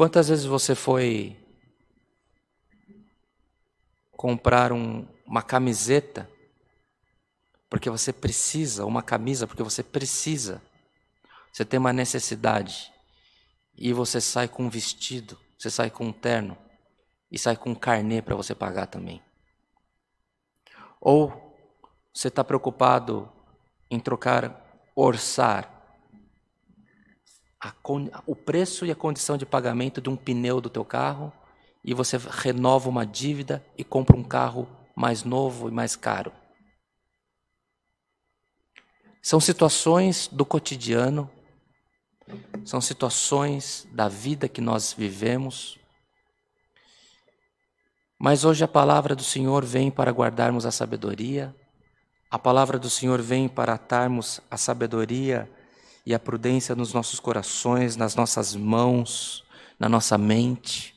Quantas vezes você foi comprar um, uma camiseta? Porque você precisa, uma camisa porque você precisa, você tem uma necessidade. E você sai com um vestido, você sai com um terno e sai com um carnê para você pagar também. Ou você está preocupado em trocar, orçar a, o preço e a condição de pagamento de um pneu do teu carro e você renova uma dívida e compra um carro mais novo e mais caro. São situações do cotidiano, são situações da vida que nós vivemos. Mas hoje a palavra do Senhor vem para guardarmos a sabedoria, a palavra do Senhor vem para atarmos a sabedoria e a prudência nos nossos corações, nas nossas mãos, na nossa mente.